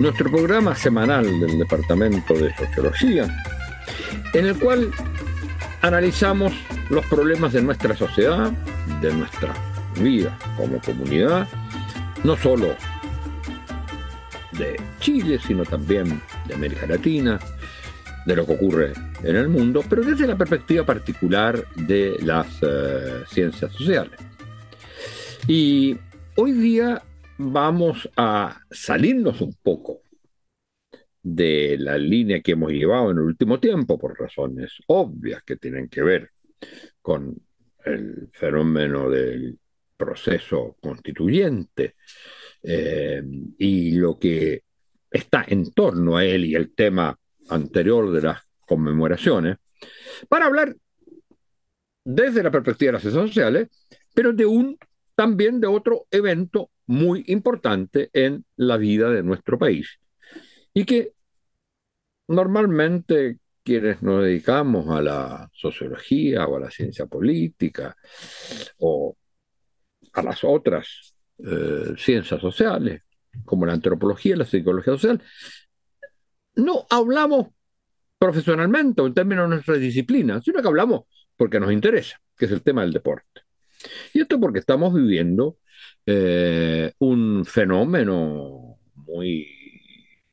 nuestro programa semanal del Departamento de Sociología, en el cual analizamos los problemas de nuestra sociedad, de nuestra vida como comunidad, no solo de Chile, sino también de América Latina, de lo que ocurre en el mundo, pero desde la perspectiva particular de las eh, ciencias sociales. Y hoy día vamos a salirnos un poco de la línea que hemos llevado en el último tiempo, por razones obvias que tienen que ver con el fenómeno del proceso constituyente eh, y lo que está en torno a él y el tema anterior de las conmemoraciones, para hablar desde la perspectiva de las ciencias sociales, pero de un también de otro evento muy importante en la vida de nuestro país y que normalmente quienes nos dedicamos a la sociología o a la ciencia política o a las otras eh, ciencias sociales, como la antropología la psicología social, no hablamos profesionalmente o en términos de nuestra disciplina, sino que hablamos porque nos interesa, que es el tema del deporte. Y esto porque estamos viviendo eh, un fenómeno muy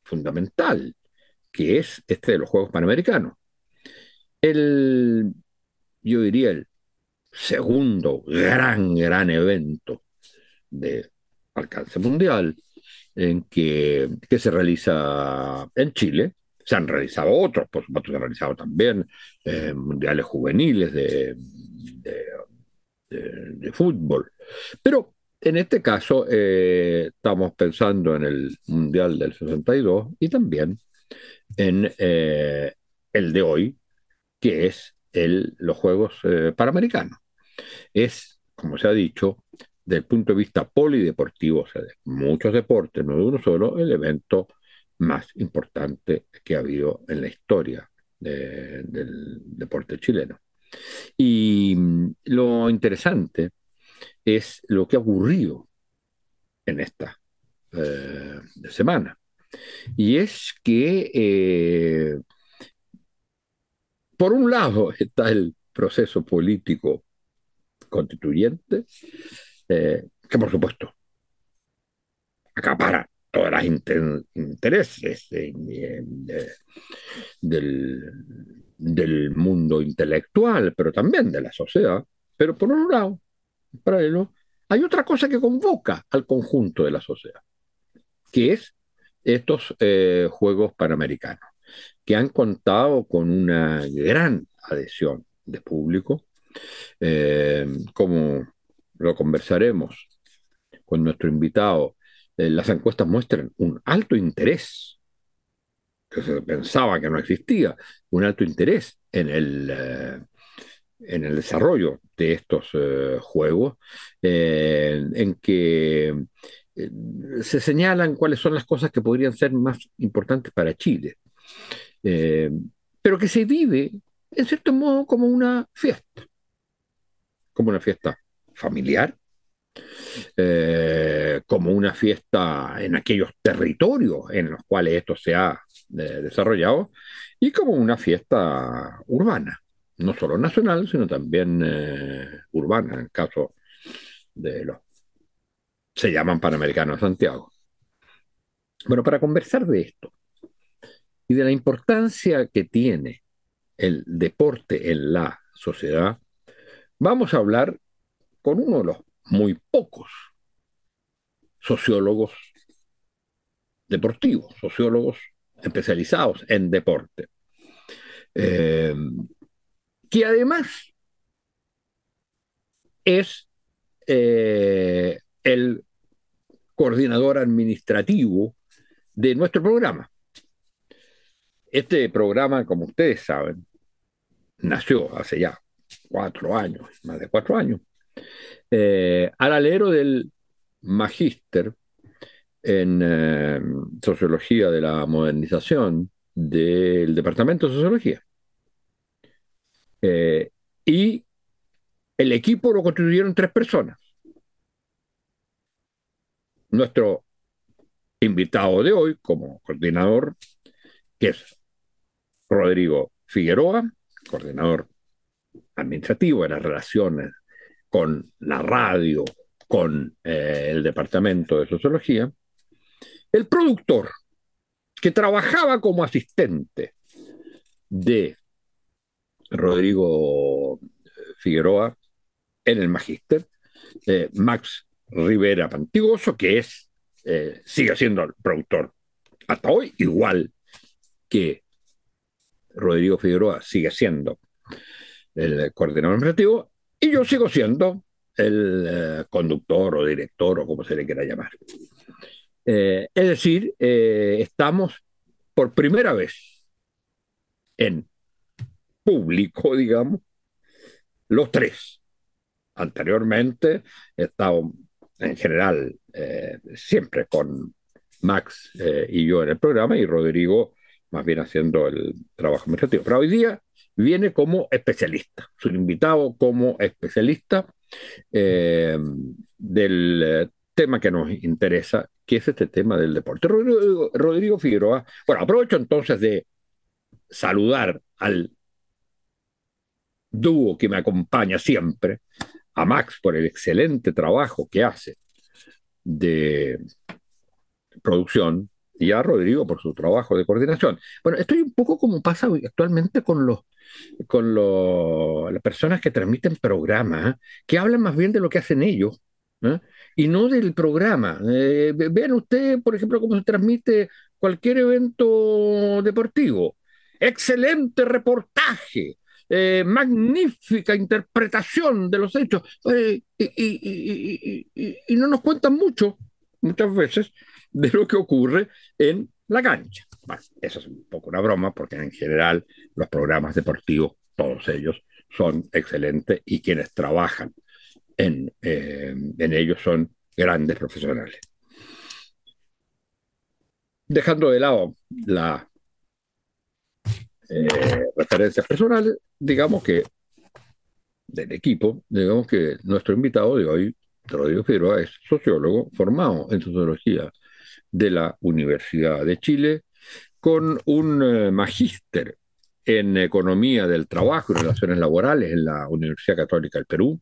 fundamental, que es este de los Juegos Panamericanos. El, yo diría, el segundo gran, gran evento de alcance mundial en que, que se realiza en Chile. Se han realizado otros, por supuesto, se han realizado también eh, mundiales juveniles de, de, fútbol. Pero en este caso eh, estamos pensando en el Mundial del 62 y también en eh, el de hoy, que es el, los Juegos eh, Panamericanos. Es, como se ha dicho, desde el punto de vista polideportivo, o sea, de muchos deportes, no de uno solo, el evento más importante que ha habido en la historia del deporte chileno. Y mm, lo interesante es lo que ha ocurrido en esta eh, semana. Y es que, eh, por un lado, está el proceso político constituyente, eh, que por supuesto acapara todos los intereses del, del mundo intelectual, pero también de la sociedad. Pero por un lado, en paralelo, hay otra cosa que convoca al conjunto de la sociedad, que es estos eh, Juegos Panamericanos, que han contado con una gran adhesión de público, eh, como lo conversaremos con nuestro invitado, eh, las encuestas muestran un alto interés que se pensaba que no existía, un alto interés en el, eh, en el desarrollo de estos eh, juegos, eh, en que se señalan cuáles son las cosas que podrían ser más importantes para Chile, pero que se vive, en cierto modo, como una fiesta, como una fiesta familiar, como una fiesta en aquellos territorios en los cuales esto se ha desarrollado y como una fiesta urbana, no solo nacional, sino también eh, urbana, en el caso de los... se llaman Panamericanos Santiago. Bueno, para conversar de esto y de la importancia que tiene el deporte en la sociedad, vamos a hablar con uno de los muy pocos sociólogos deportivos, sociólogos especializados en deporte, eh, que además es eh, el coordinador administrativo de nuestro programa. este programa, como ustedes saben, nació hace ya cuatro años, más de cuatro años, eh, al alero del magíster en eh, sociología de la modernización del Departamento de Sociología. Eh, y el equipo lo constituyeron tres personas. Nuestro invitado de hoy como coordinador, que es Rodrigo Figueroa, coordinador administrativo de las relaciones con la radio, con eh, el Departamento de Sociología, el productor, que trabajaba como asistente de Rodrigo Figueroa en el Magíster, eh, Max Rivera Pantigoso, que es, eh, sigue siendo el productor hasta hoy, igual que Rodrigo Figueroa sigue siendo el coordinador administrativo, y yo sigo siendo el eh, conductor o director o como se le quiera llamar. Es decir, estamos por primera vez en público, digamos, los tres. Anteriormente he estado en general eh, siempre con Max eh, y yo en el programa y Rodrigo más bien haciendo el trabajo administrativo. Pero hoy día viene como especialista, su invitado como especialista eh, del tema que nos interesa, que es este tema del deporte. Rodrigo, Rodrigo Figueroa, bueno, aprovecho entonces de saludar al dúo que me acompaña siempre, a Max por el excelente trabajo que hace de producción y a Rodrigo por su trabajo de coordinación. Bueno, estoy un poco como pasa actualmente con los con las personas que transmiten programas, ¿eh? que hablan más bien de lo que hacen ellos ¿eh? Y no del programa. Eh, vean ustedes, por ejemplo, cómo se transmite cualquier evento deportivo. Excelente reportaje, eh, magnífica interpretación de los hechos, eh, y, no nos cuentan mucho, muchas veces, de lo que ocurre en la cancha. Bueno, eso es un poco una broma, porque en general los programas deportivos, todos ellos, son excelentes y quienes trabajan en, eh, en ellos son grandes profesionales. Dejando de lado la eh, referencias personales, digamos que del equipo, digamos que nuestro invitado de hoy, Rodrigo Figueroa, es sociólogo formado en sociología de la Universidad de Chile, con un eh, magíster en economía del trabajo y relaciones laborales en la Universidad Católica del Perú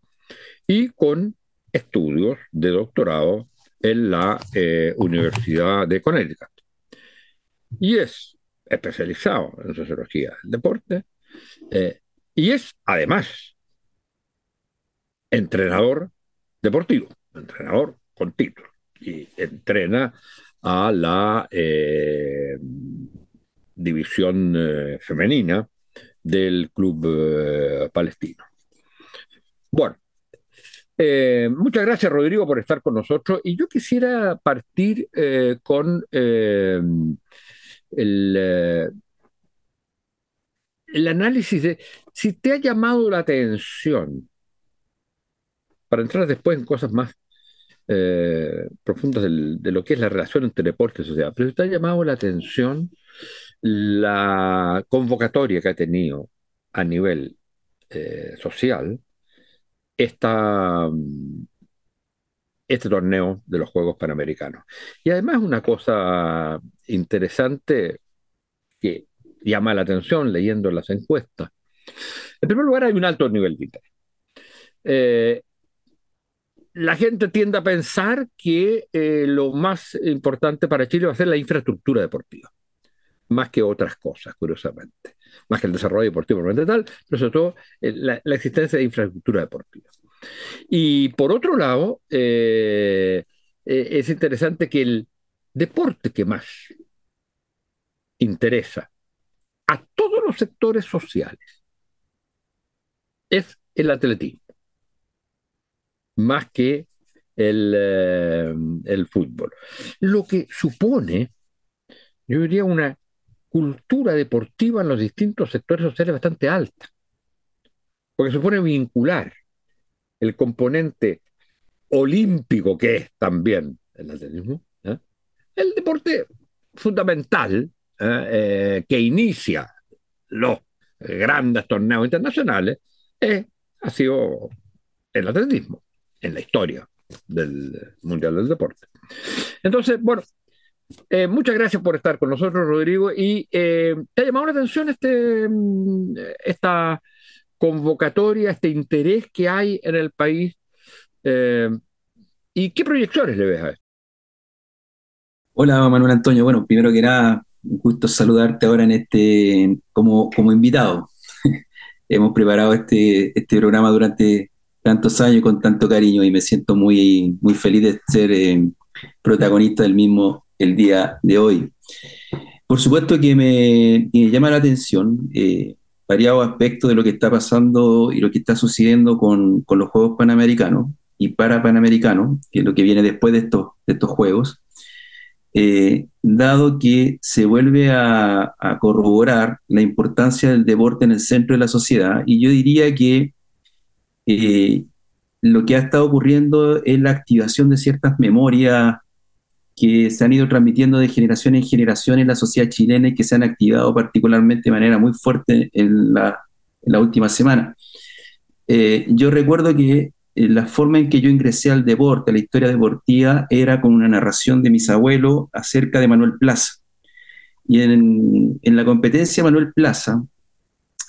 y con estudios de doctorado en la eh, Universidad de Connecticut. Y es especializado en sociología del deporte, eh, y es además entrenador deportivo, entrenador con título, y entrena a la eh, división femenina del club palestino. Bueno, muchas gracias Rodrigo por estar con nosotros. Y yo quisiera partir con el, eh, el análisis de si te ha llamado la atención, para entrar después en cosas más eh, profundas de lo que es la relación entre deporte y sociedad, pero si te ha llamado la atención la convocatoria que ha tenido a nivel eh, social esta, este torneo de los Juegos Panamericanos. Y además una cosa interesante que llama la atención leyendo las encuestas. En primer lugar, hay un alto nivel de interés. Eh, la gente tiende a pensar que eh, lo más importante para Chile va a ser la infraestructura deportiva, más que otras cosas, curiosamente. Más que el desarrollo deportivo tal, pero sobre todo eh, la, existencia de infraestructura deportiva. Y por otro lado, es interesante que el deporte que más interesa a todos los sectores sociales es el atletismo, más que el, eh, el fútbol. Lo que supone, yo diría, una cultura deportiva en los distintos sectores sociales bastante alta, porque se pone vincular el componente olímpico que es también el atletismo, ¿eh? el deporte fundamental ¿eh? Eh, que inicia los grandes torneos internacionales, ha sido el atletismo en la historia del Mundial del Deporte. Entonces, bueno, muchas gracias por estar con nosotros, Rodrigo. ¿Y te ha llamado la atención este, mm, esta convocatoria, este interés que hay en el país ¿Y qué proyecciones le ves a esto? Hola Manuel Antonio, bueno, primero que nada, un gusto saludarte ahora en este como, como invitado. Hemos preparado este, este programa durante tantos años con tanto cariño y me siento muy, muy feliz de ser eh, protagonista del mismo el día de hoy. Por supuesto que me, llama la atención eh, variados aspectos de lo que está pasando y lo que está sucediendo con, con los Juegos Panamericanos y para Panamericano, que es lo que viene después de estos, de estos Juegos, eh, dado que se vuelve a, corroborar la importancia del deporte en el centro de la sociedad, y yo diría que eh, lo que ha estado ocurriendo es la activación de ciertas memorias que se han ido transmitiendo de generación en generación en la sociedad chilena y que se han activado particularmente de manera muy fuerte en la, última semana. Eh, yo recuerdo que eh, la forma en que yo ingresé al deporte, a la historia deportiva, era con una narración de mis abuelos acerca de Manuel Plaza. Y en, la competencia Manuel Plaza,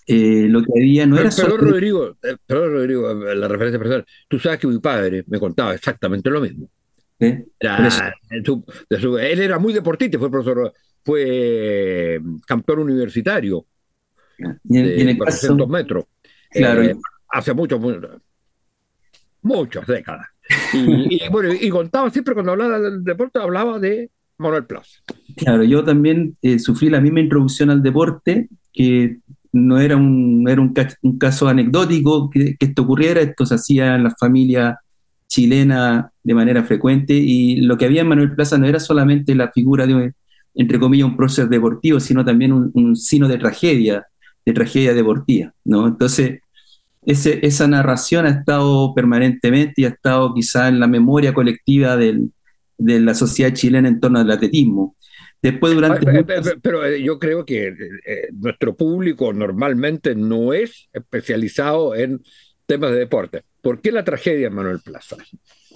eh, lo que había no era solo... Rodrigo, eh, perdón, Rodrigo, la referencia personal. Tú sabes que mi padre me contaba exactamente lo mismo. Él era muy deportista, fue profesor, fue campeón universitario y en, de 400 metros. Claro. hace mucho, muchas décadas. Y, bueno, y contaba siempre cuando hablaba del deporte, hablaba de Manuel Plaza. Claro, yo también eh, sufrí la misma introducción al deporte, que no era un, era un, caso anecdótico que, esto ocurriera, esto se hacía en la familia chilena de manera frecuente, y lo que había en Manuel Plaza no era solamente la figura de, entre comillas, un prócer deportivo, sino también un, un sino de tragedia, de tragedia deportiva, ¿no? Entonces, esa narración ha estado permanentemente y ha estado quizá en la memoria colectiva de la sociedad chilena en torno al atletismo. Después, durante. Pero, eh, yo creo que eh, eh, nuestro público normalmente no es especializado en temas de deporte. ¿Por qué la tragedia Manuel Plaza?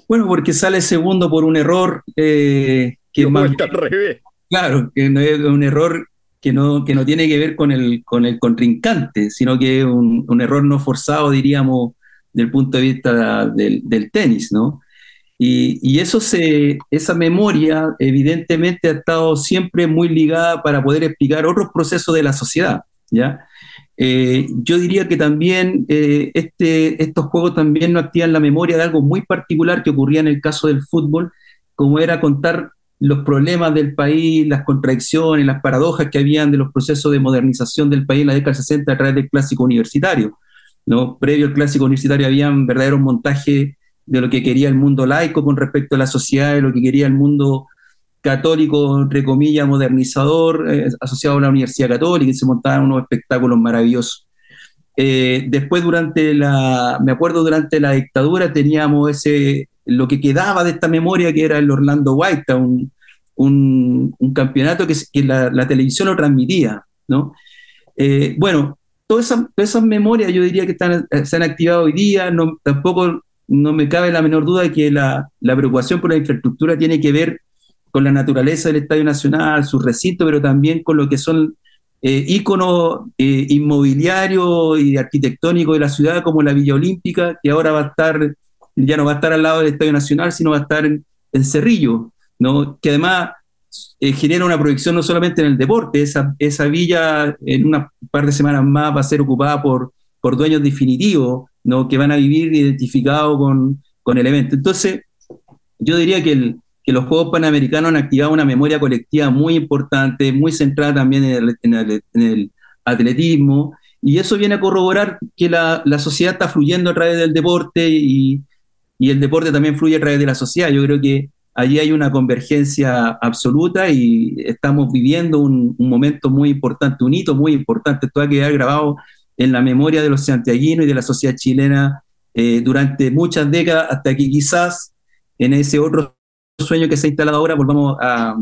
Bueno, porque sale segundo por un error que es más. Al revés. Claro, que no es un error que no, que no tiene que ver con el, con el contrincante, sino que es un, error no forzado, diríamos, del punto de vista del, tenis, ¿no? Y, eso se, esa memoria evidentemente ha estado siempre muy ligada para poder explicar otros procesos de la sociedad, ¿ya? Eh, yo diría que también eh, este, estos juegos también nos activan la memoria de algo muy particular que ocurría en el caso del fútbol, como era contar los problemas del país, las contradicciones, las paradojas que habían de los procesos de modernización del país en la década del 60 a través del clásico universitario. ¿no? Previo al clásico universitario habían verdaderos montajes de lo que quería el mundo laico con respecto a la sociedad, de lo que quería el mundo católico, entre comillas, modernizador, eh, asociado a la Universidad Católica, y se montaban unos espectáculos maravillosos. Eh, después, durante la, me acuerdo, durante la dictadura teníamos ese, lo que quedaba de esta memoria que era el Orlando White, un, un, campeonato que, la, televisión lo transmitía, ¿no? Eh, bueno, todas esas, memorias yo diría que están, se han activado hoy día, no, tampoco no me cabe la menor duda de que la, preocupación por la infraestructura tiene que ver con la naturaleza del Estadio Nacional, su recinto, pero también con lo que son eh, íconos eh, inmobiliarios y arquitectónicos de la ciudad, como la Villa Olímpica, que ahora va a estar, ya no va a estar al lado del Estadio Nacional, sino va a estar en, Cerrillo, ¿no? que además eh, genera una proyección no solamente en el deporte, esa, villa en una par de semanas más va a ser ocupada por, por dueños definitivos, ¿no? que van a vivir identificados con, con el evento. Entonces, yo diría que, el, que, los Juegos Panamericanos han activado una memoria colectiva muy importante, muy centrada también en el, atletismo, y eso viene a corroborar que la, la, sociedad está fluyendo a través del deporte y, y el deporte también fluye a través de la sociedad. Yo creo que allí hay una convergencia absoluta y estamos viviendo un, momento muy importante, un hito muy importante. Esto va a quedar grabado en la memoria de los santiaguinos y de la sociedad chilena eh, durante muchas décadas, hasta que quizás en ese otro sueño que se ha instalado ahora volvamos a,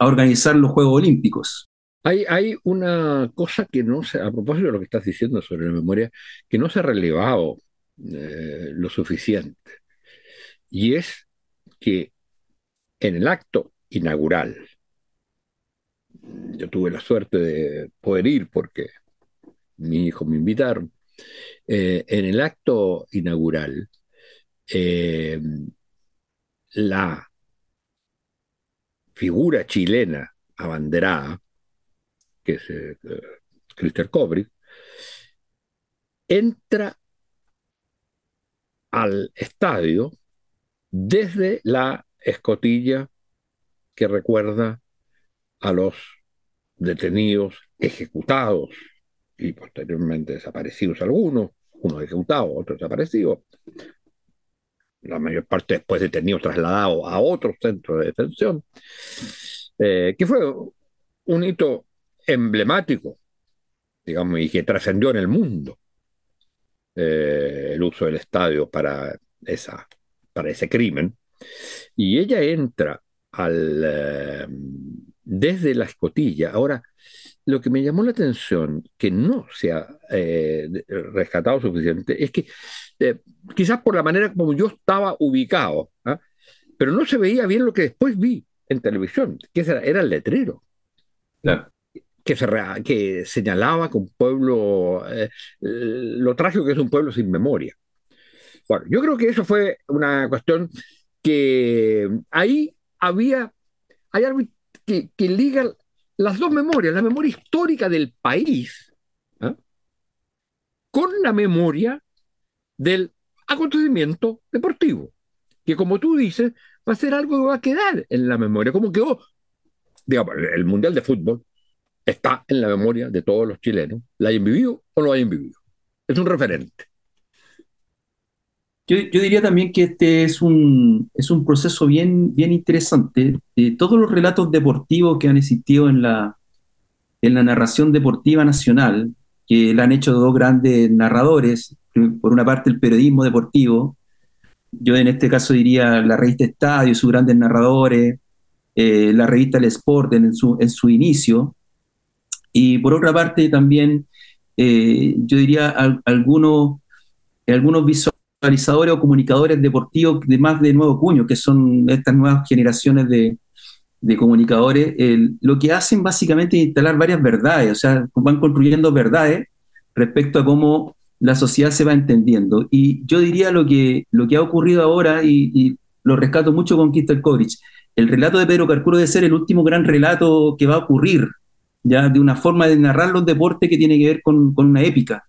organizar los Juegos Olímpicos. Hay, una cosa que no se, a propósito de lo que estás diciendo sobre la memoria, que no se ha relevado eh, lo suficiente. Y es que en el acto inaugural, yo tuve la suerte de poder ir porque mi hijo me invitaron, eh, en el acto inaugural, eh, la figura chilena abanderada, que es eh, Christer entra al estadio desde la escotilla que recuerda a los detenidos ejecutados y posteriormente desaparecidos algunos, unos ejecutados, otros desaparecidos, la mayor parte después detenidos trasladados a otros centros de detención, eh, que fue un hito emblemático, digamos, y que trascendió en el mundo eh, el uso del estadio para, esa, para ese crimen. Y ella entra al, eh, desde la escotilla. Ahora, lo que me llamó la atención, que no se ha eh, rescatado suficiente, es que eh, quizás por la manera como yo estaba ubicado, ¿ah? pero no se veía bien lo que después vi en televisión, que era, el letrero. Que, se, que señalaba que un pueblo, lo trágico que es un pueblo sin memoria. Bueno, yo creo que eso fue una cuestión que ahí había, hay algo que, liga las dos memorias, la memoria histórica del país ¿ah? con la memoria del acontecimiento deportivo, que como tú dices, va a ser algo que va a quedar en la memoria, como que oh, digamos, el Mundial de Fútbol está en la memoria de todos los chilenos, la hayan vivido o no lo hayan vivido. Es un referente. Yo, diría también que este es un, es un proceso bien, bien interesante. Eh, todos los relatos deportivos que han existido en la, en la narración deportiva nacional, que la han hecho dos grandes narradores, por una parte el periodismo deportivo, yo en este caso diría la revista Estadio, sus grandes narradores, eh, la revista El Sport en su, en su inicio, y por otra parte también eh, yo diría algunos, algunos visuales realizadores o comunicadores deportivos de más de nuevo cuño, que son estas nuevas generaciones de, comunicadores, lo que hacen básicamente es instalar varias verdades, o sea, van construyendo verdades respecto a cómo la sociedad se va entendiendo. Y yo diría lo que, lo que ha ocurrido ahora, y, lo rescato mucho con Kister Kovic, el relato de Pedro Carcuro debe ser el último gran relato que va a ocurrir, ya de una forma de narrar los deportes que tiene que ver con una épica.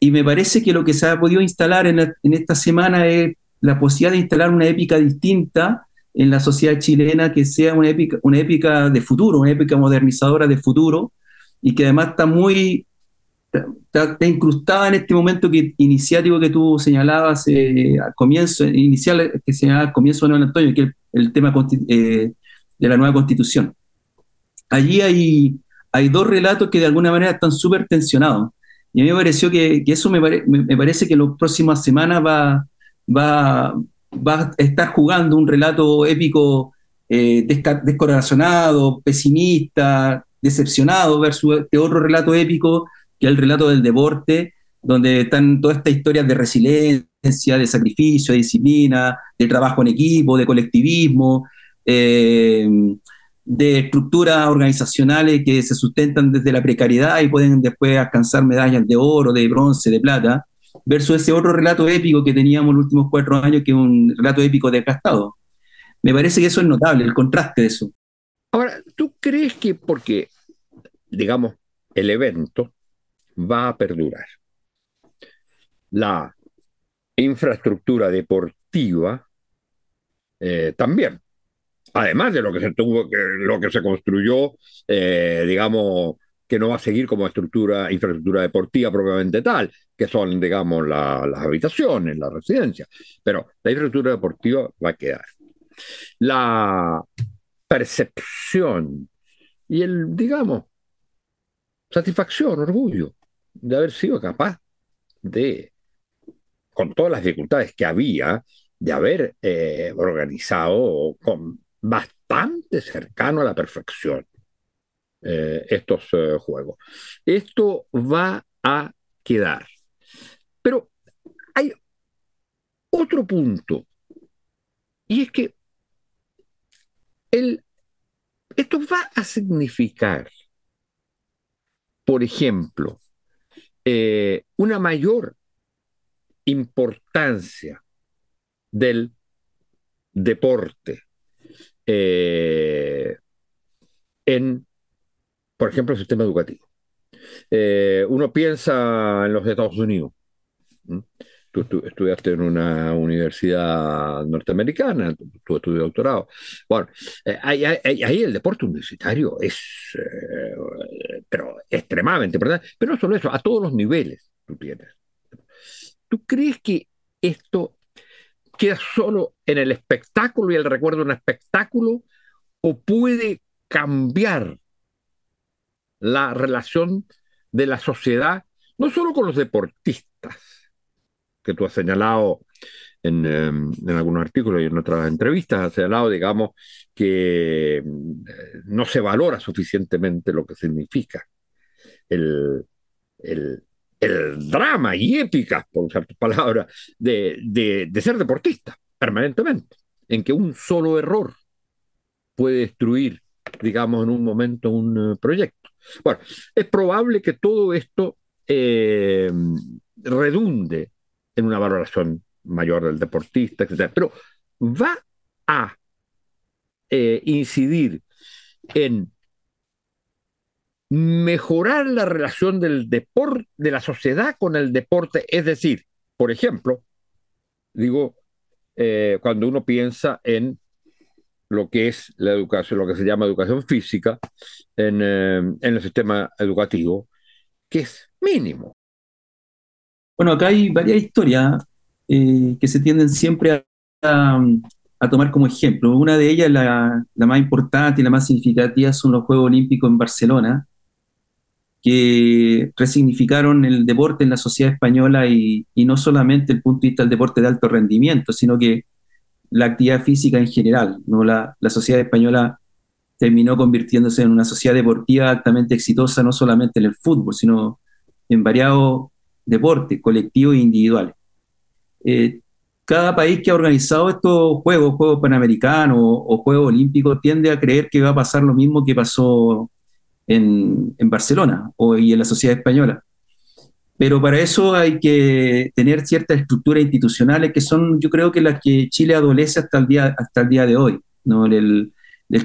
Y me parece que lo que se ha podido instalar en, esta semana es la posibilidad de instalar una épica distinta en la sociedad chilena que sea una épica, una épica de futuro, una épica modernizadora de futuro y que además está muy está, incrustada en este momento que, iniciático que tú señalabas eh, al comienzo, inicial que señalaba al comienzo de Antonio, que es el, tema eh, de la nueva constitución. Allí hay, hay dos relatos que de alguna manera están súper tensionados. Y a mí me pareció que, eso me, parece que las próximas semanas va, va, va a estar jugando un relato épico eh, descorazonado, pesimista, decepcionado versus este otro relato épico que es el relato del deporte, donde están todas estas historias de resiliencia, de sacrificio, de disciplina, de trabajo en equipo, de colectivismo. Eh, de estructuras organizacionales que se sustentan desde la precariedad y pueden después alcanzar medallas de oro, de bronce, de plata, versus ese otro relato épico que teníamos los últimos cuatro años, que es un relato épico desgastado. Me parece que eso es notable, el contraste de eso. Ahora, ¿tú crees que porque, digamos, el evento va a perdurar? La infraestructura deportiva eh, también además de lo que se tuvo, lo que se construyó, eh, digamos, que no va a seguir como estructura, infraestructura deportiva propiamente tal, que son, digamos, las habitaciones, las residencias. Pero la infraestructura deportiva va a quedar. la percepción y el, digamos, satisfacción, orgullo de haber sido capaz de, con todas las dificultades que había, de haber eh, organizado con bastante cercano a la perfección eh, estos eh, juegos. Esto va a quedar. Pero hay otro punto, y es que el, esto va a significar, por ejemplo, eh, una mayor importancia del deporte en por ejemplo, el sistema educativo. Eh, uno piensa en los Estados Unidos. Tú, estudiaste en una universidad norteamericana, tu estudio doctorado. Bueno, eh, ahí, el deporte universitario es, eh, pero extremadamente importante. Pero no solo eso, a todos los niveles tú tienes. ¿Tú crees que esto queda solo en el espectáculo y el recuerdo de un espectáculo o puede cambiar la relación de la sociedad, no solo con los deportistas, que tú has señalado en, em, algunos artículos y en otras entrevistas, has señalado, digamos, que eh, no se valora suficientemente lo que significa el, drama y épica, por usar tu palabra, de, de ser deportista permanentemente, en que un solo error puede destruir, digamos, en un momento un eh, proyecto. Bueno, es probable que todo esto eh, redunde en una valoración mayor del deportista, etc. Pero va a eh, incidir en mejorar la relación del deporte, de la sociedad con el deporte, es decir, por ejemplo, digo, eh, cuando uno piensa en lo que es la educación, lo que se llama educación física en, eh, en el sistema educativo, que es mínimo. Bueno, acá hay varias historias eh, que se tienden siempre a, a, tomar como ejemplo. Una de ellas, la, la, más importante y la más significativa, son los Juegos Olímpicos en Barcelona, que resignificaron el deporte en la sociedad española y, y no solamente el punto de vista del deporte de alto rendimiento, sino que la actividad física en general. ¿no? La, la, sociedad española terminó convirtiéndose en una sociedad deportiva altamente exitosa, no solamente en el fútbol, sino en variados deportes, colectivos e individuales. Eh, cada país que ha organizado estos juegos, Juegos Panamericanos o, Juegos Olímpicos, tiende a creer que va a pasar lo mismo que pasó en, en Barcelona o, y en la sociedad española. Pero para eso hay que tener ciertas estructuras institucionales que son, yo creo que las que Chile adolece hasta el día, hasta el día de hoy. ¿no? El,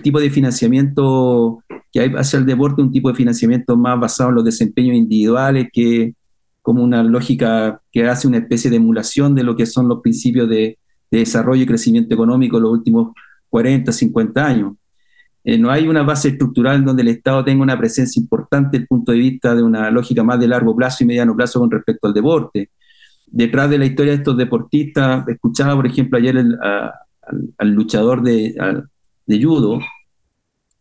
tipo de financiamiento que hay hacia el deporte, un tipo de financiamiento más basado en los desempeños individuales, que como una lógica que hace una especie de emulación de lo que son los principios de, de desarrollo y crecimiento económico en los últimos 40, 50 años. Eh, no hay una base estructural donde el Estado tenga una presencia importante desde el punto de vista de una lógica más de largo plazo y mediano plazo con respecto al deporte. Detrás de la historia de estos deportistas, escuchaba, por ejemplo, ayer al, luchador de, judo,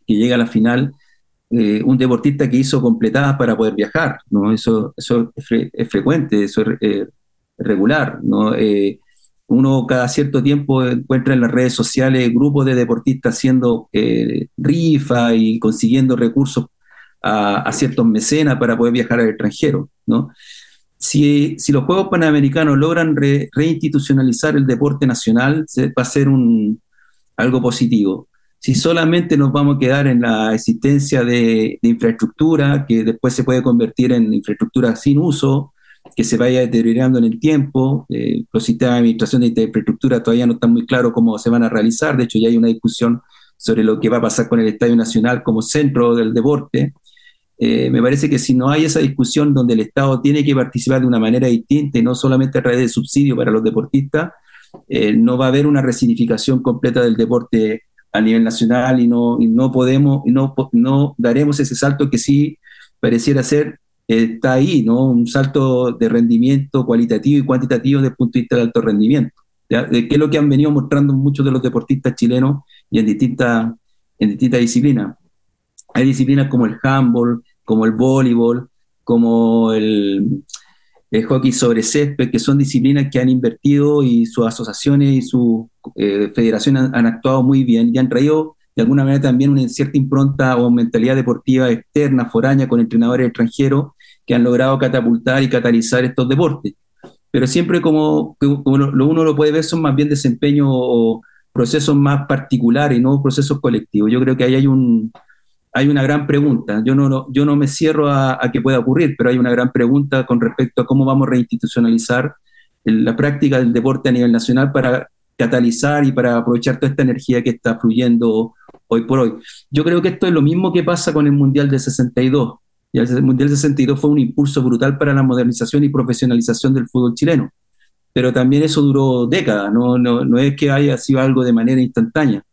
que llega a la final, eh, un deportista que hizo completadas para poder viajar, ¿no? Eso, eso es, frecuente, eso es eh, regular, ¿no? Uno cada cierto tiempo encuentra en las redes sociales grupos de deportistas haciendo eh, rifa y consiguiendo recursos a, ciertos mecenas para poder viajar al extranjero. ¿no? Si, si los Juegos Panamericanos logran reinstitucionalizar el deporte nacional, va a ser un, algo positivo. Si solamente nos vamos a quedar en la existencia de infraestructura, que después se puede convertir en infraestructura sin uso, que se vaya deteriorando en el tiempo. Eh, los sistemas de administración de infraestructura todavía no están muy claros cómo se van a realizar. De hecho, ya hay una discusión sobre lo que va a pasar con el Estadio Nacional como centro del deporte. Eh, me parece que si no hay esa discusión donde el Estado tiene que participar de una manera distinta y no solamente a través de subsidio para los deportistas, eh, no va a haber una resignificación completa del deporte a nivel nacional y no, y no podemos, y no, no daremos ese salto que sí pareciera ser está ahí, ¿no? Un salto de rendimiento cualitativo y cuantitativo desde el punto de vista del alto rendimiento. de qué es lo que han venido mostrando muchos de los deportistas chilenos y en distintas, en distintas disciplinas. Hay disciplinas como el handball, como el voleibol, como el, hockey sobre césped, que son disciplinas que han invertido y sus asociaciones y sus eh, federaciones han, actuado muy bien y han traído de alguna manera también una cierta impronta o mentalidad deportiva externa, foraña, con entrenadores extranjeros que han logrado catapultar y catalizar estos deportes. Pero siempre como, como lo uno lo puede ver son más bien desempeños o procesos más particulares no procesos colectivos. Yo creo que ahí hay un, hay una gran pregunta. Yo no, yo no me cierro a, que pueda ocurrir, pero hay una gran pregunta con respecto a cómo vamos a reinstitucionalizar la práctica del deporte a nivel nacional para catalizar y para aprovechar toda esta energía que está fluyendo hoy por hoy. Yo creo que esto es lo mismo que pasa con el Mundial de 62. Y el Mundial de 62 fue un impulso brutal para la modernización y profesionalización del fútbol chileno. Pero también eso duró décadas, no, no, no es que haya sido algo de manera instantánea.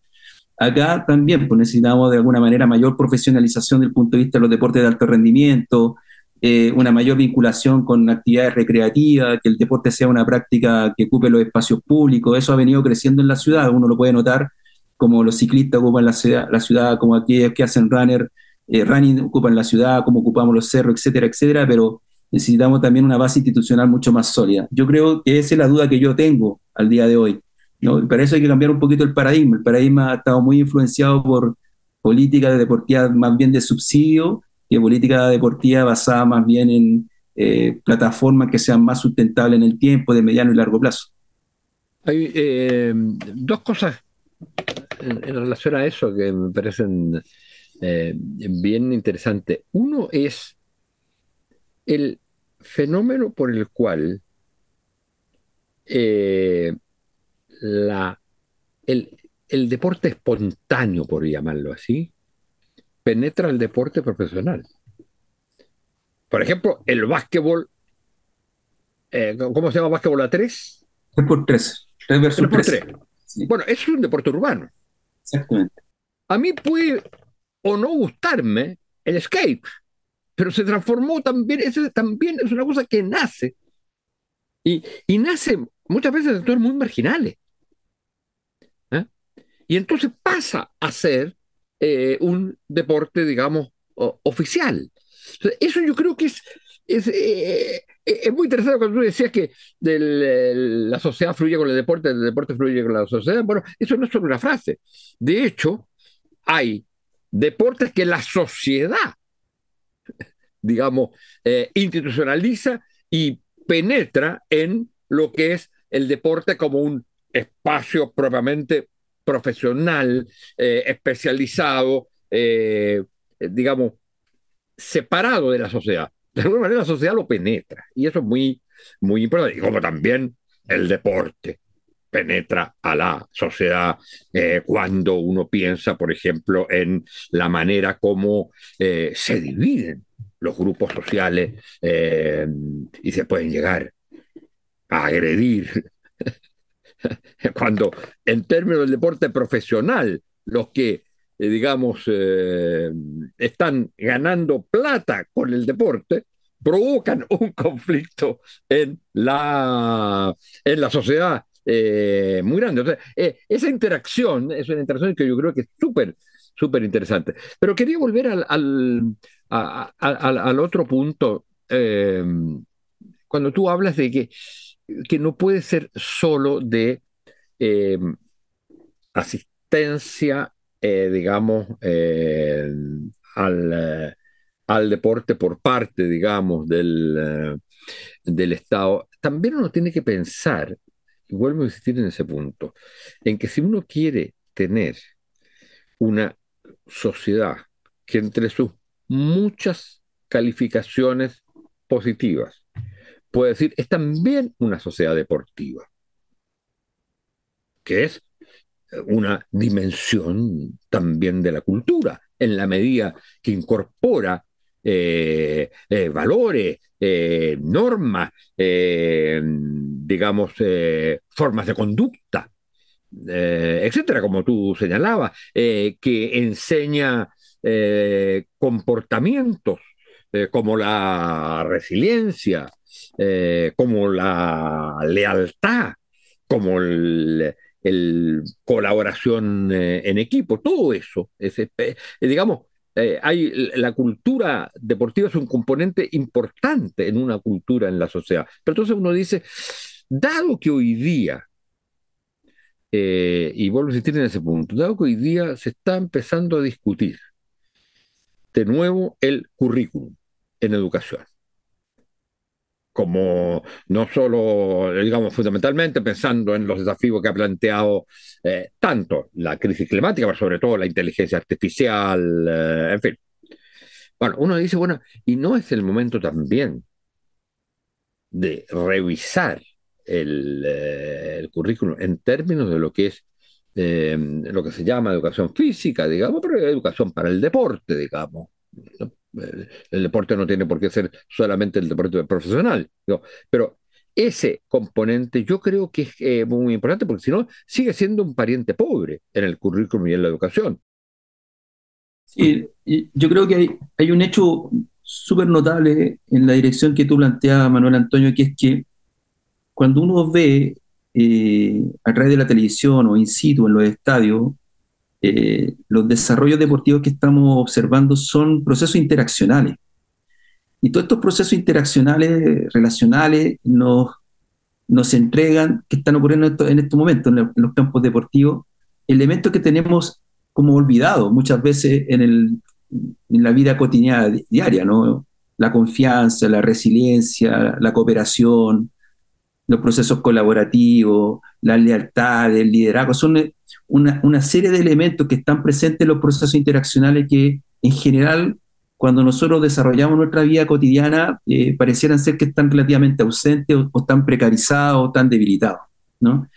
Acá también pues, necesitamos de alguna manera mayor profesionalización desde el punto de vista de los deportes de alto rendimiento, eh, una mayor vinculación con actividades recreativas, que el deporte sea una práctica que ocupe los espacios públicos. Eso ha venido creciendo en la ciudad, uno lo puede notar como los ciclistas ocupan la ciudad, la ciudad como aquellos que hacen runner, eh, running ocupan la ciudad, como ocupamos los cerros, etcétera, etcétera, pero necesitamos también una base institucional mucho más sólida. Yo creo que esa es la duda que yo tengo al día de hoy. ¿no? para eso hay que cambiar un poquito el paradigma. El paradigma ha estado muy influenciado por política deportiva más bien de subsidio que política deportiva basada más bien en eh, plataformas que sean más sustentables en el tiempo, de mediano y largo plazo. Hay eh, dos cosas en, relación a eso que me parecen eh, bien interesantes. Uno es el fenómeno por el cual la, el, deporte espontáneo, por llamarlo así, penetra el deporte profesional. Por ejemplo, el básquetbol, eh, ¿cómo se llama básquetbol a tres? 3 por 3. 3 versus 3. Bueno, eso es un deporte urbano. Exactamente. A mí puede o no gustarme el skate, pero se transformó también, eso también es una cosa que nace. Y, y nace muchas veces en entornos muy marginales. Y entonces pasa a ser eh, un deporte, digamos, oficial. Eso yo creo que es, es, eh, es, muy interesante cuando tú decías que la sociedad fluye con el deporte, el deporte fluye con la sociedad. Bueno, eso no es solo una frase. De hecho, hay deportes que la sociedad, digamos, eh, institucionaliza y penetra en lo que es el deporte como un espacio propiamente profesional, eh, especializado, eh, digamos, separado de la sociedad. De alguna manera la sociedad lo penetra y eso es muy, muy importante. Y como también el deporte penetra a la sociedad eh, cuando uno piensa, por ejemplo, en la manera como se dividen los grupos sociales y se pueden llegar a agredir. Cuando en términos del deporte profesional, los que, eh, digamos, eh, están ganando plata con el deporte, provocan un conflicto en la, en la sociedad eh, muy grande. esa interacción es una interacción que yo creo que es súper, súper interesante. Pero quería volver al, al, al otro punto. cuando tú hablas de que que no puede ser solo de eh, asistencia, eh, digamos, eh, al, al, deporte por parte, digamos, del, del Estado. También uno tiene que pensar, vuelvo a insistir en ese punto, en que si uno quiere tener una sociedad que entre sus muchas calificaciones positivas puede decir, es también una sociedad deportiva, que es una dimensión también de la cultura, en la medida que incorpora eh, eh, valores, eh, normas, digamos, formas de conducta, etcétera, como tú señalabas, que enseña comportamientos como la resiliencia, como la lealtad, como el, colaboración en equipo, todo eso. Es, digamos, hay, la cultura deportiva es un componente importante en una cultura en la sociedad. Pero entonces uno dice, dado que hoy día y vuelvo a insistir en ese punto, dado que hoy día se está empezando a discutir de nuevo el currículum en educación. Como no solo, digamos, fundamentalmente pensando en los desafíos que ha planteado eh, tanto la crisis climática, pero sobre todo la inteligencia artificial, eh, en fin. Bueno, uno dice, bueno, ¿y no es el momento también de revisar el, eh, currículum en términos de lo que es eh, lo que se llama educación física, digamos, pero educación para el deporte, digamos. El deporte no tiene por qué ser solamente el deporte profesional, pero ese componente yo creo que es eh, muy importante porque si no, sigue siendo un pariente pobre en el currículum y en la educación. Sí, yo creo que hay, hay un hecho súper notable en la dirección que tú planteabas, Manuel Antonio, que es que cuando uno ve eh, a través de la televisión o in situ en los estadios, eh, los desarrollos deportivos que estamos observando son procesos interaccionales. Y todos estos procesos interaccionales, relacionales, nos, nos entregan, que están ocurriendo en, estos momentos en, los campos deportivos, elementos que tenemos como olvidados muchas veces en, el, en la vida cotidiana diaria, ¿no? La confianza, la resiliencia, la cooperación, los procesos colaborativos, la lealtad, el liderazgo, son eh, una, serie de elementos que están presentes en los procesos interaccionales que en general cuando nosotros desarrollamos nuestra vida cotidiana eh, parecieran ser que están relativamente ausentes o, están precarizados o están debilitados. ¿no?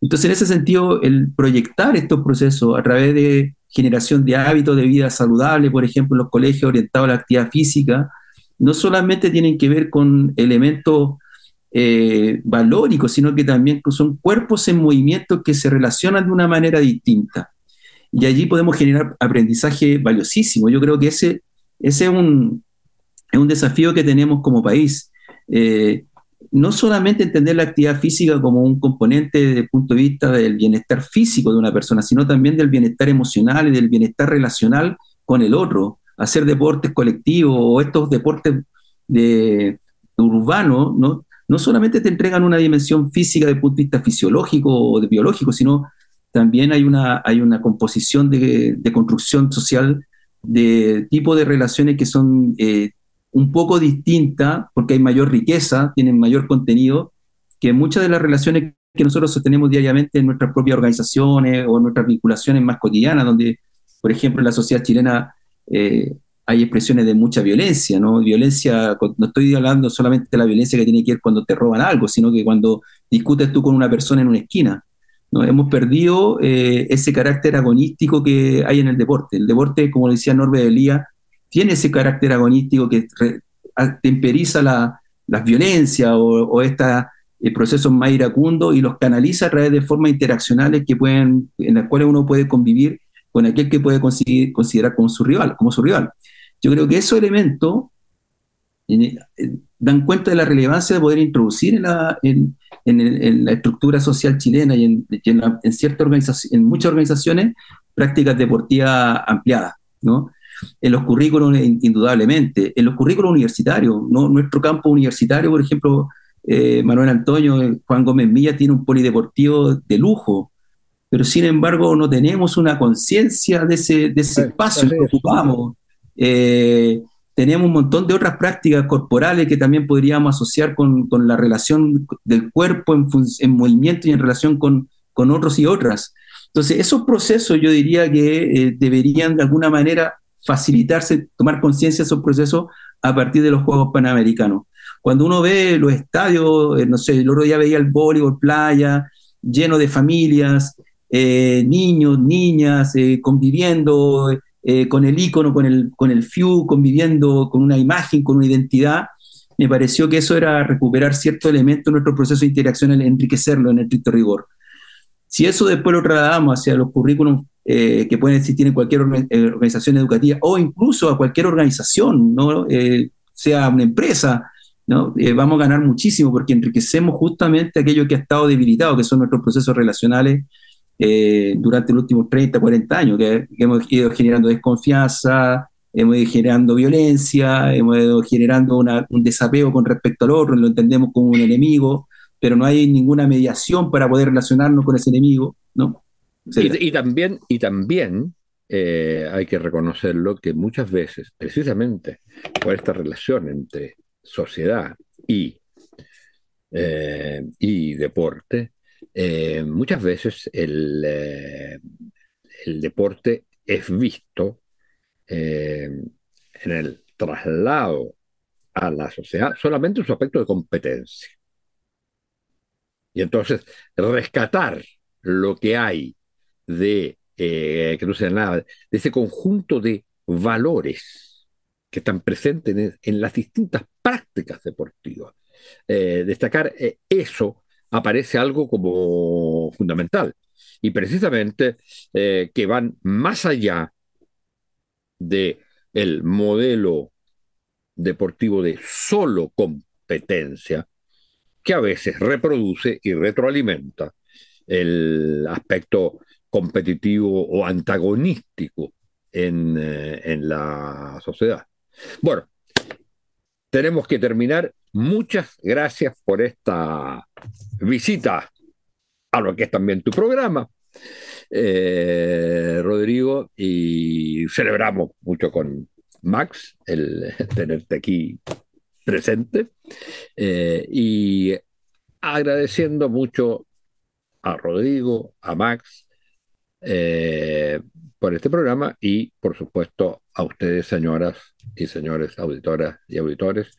Entonces, en ese sentido, el proyectar estos procesos a través de generación de hábitos de vida saludable, por ejemplo, en los colegios orientados a la actividad física, no solamente tienen que ver con elementos eh, valóricos, sino que también son cuerpos en movimiento que se relacionan de una manera distinta. Y allí podemos generar aprendizaje valiosísimo. Yo creo que ese, ese es, un, es un desafío que tenemos como país. Eh, no solamente entender la actividad física como un componente desde el punto de vista del bienestar físico de una persona, sino también del bienestar emocional y del bienestar relacional con el otro. Hacer deportes colectivos o estos deportes de, urbanos, ¿no? No solamente te entregan una dimensión física de punto de vista fisiológico o de biológico, sino también hay una, hay una composición de, construcción social de tipo de relaciones que son eh, un poco distintas, porque hay mayor riqueza, tienen mayor contenido, que muchas de las relaciones que nosotros sostenemos diariamente en nuestras propias organizaciones o en nuestras vinculaciones más cotidianas, donde, por ejemplo, la sociedad chilena eh, hay expresiones de mucha violencia, ¿no? Violencia, no estoy hablando solamente de la violencia que tiene que ver cuando te roban algo, sino que cuando discutes tú con una persona en una esquina. ¿no? Hemos perdido eh, ese carácter agonístico que hay en el deporte. El deporte, como decía Norbert Elías, tiene ese carácter agonístico que temperiza la, las violencias o, estos eh, procesos más iracundos y los canaliza a través de formas interaccionales que pueden, en las cuales uno puede convivir con aquel que puede considerar como su rival. Como su rival. Yo creo que esos elementos dan cuenta de la relevancia de poder introducir en la, en, la estructura social chilena y en, ciertas organizaciones, en muchas organizaciones prácticas deportivas ampliadas, ¿no? En los currículos, indudablemente, en los currículos universitarios, ¿no? Nuestro campo universitario, por ejemplo, eh, Manuel Antonio, Juan Gómez Milla tiene un polideportivo de lujo, pero sin embargo no tenemos una conciencia de ese, de ese espacio que ocupamos. Eh, tenemos un montón de otras prácticas corporales que también podríamos asociar con, con la relación del cuerpo en, en, movimiento y en relación con, con, otros y otras. Entonces, esos procesos yo diría que eh, deberían de alguna manera facilitarse, tomar conciencia de esos procesos a partir de los Juegos Panamericanos. Cuando uno ve los estadios, eh, no sé, el otro día veía el voleibol playa, lleno de familias, niños, niñas, conviviendo, eh, con el icono, con el, con el FIU, conviviendo con una imagen, con una identidad, me pareció que eso era recuperar cierto elemento en nuestro proceso de interacción, enriquecerlo en el estricto rigor. Si eso después lo trasladamos hacia los currículums eh, que pueden existir en cualquier eh, organización educativa o incluso a cualquier organización, ¿no? sea una empresa, ¿no? Eh, vamos a ganar muchísimo porque enriquecemos justamente aquello que ha estado debilitado, que son nuestros procesos relacionales eh, durante los últimos 30, 40 años, que, hemos ido generando desconfianza, hemos ido generando violencia, hemos ido generando un desapego con respecto al otro, lo entendemos como un enemigo, pero no hay ninguna mediación para poder relacionarnos con ese enemigo, ¿no? Y, también, y también eh, hay que reconocerlo que muchas veces, precisamente por esta relación entre sociedad y, eh, y deporte, eh, muchas veces el, eh, el, deporte es visto eh, en el traslado a la sociedad solamente en su aspecto de competencia. Y entonces rescatar lo que hay de, que no sea nada, de ese conjunto de valores que están presentes en, las distintas prácticas deportivas. destacar eso aparece algo como fundamental. Y precisamente eh, que van más allá de el modelo deportivo de solo competencia, que a veces reproduce y retroalimenta el aspecto competitivo o antagonístico en, eh, en la sociedad. Bueno, tenemos que terminar. Muchas gracias por esta visita a lo que es también tu programa, eh, Rodrigo, y celebramos mucho con Max el tenerte aquí presente eh, y agradeciendo mucho a Rodrigo, a Max, eh, por este programa y, por supuesto, a ustedes, señoras y señores auditoras y auditores,